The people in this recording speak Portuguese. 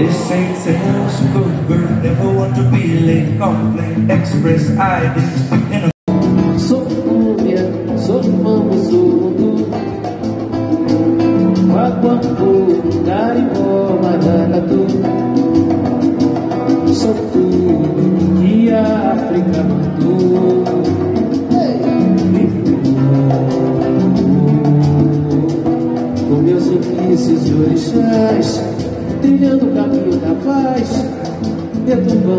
They say Sarah's a good girl, never want to be late, complain, express ideas in a Sou cúmbia, sou carimbó, maracatu Sou tudo que a África mandou Com meus ofícios e orixás Trilhando o caminho da paz Detumbando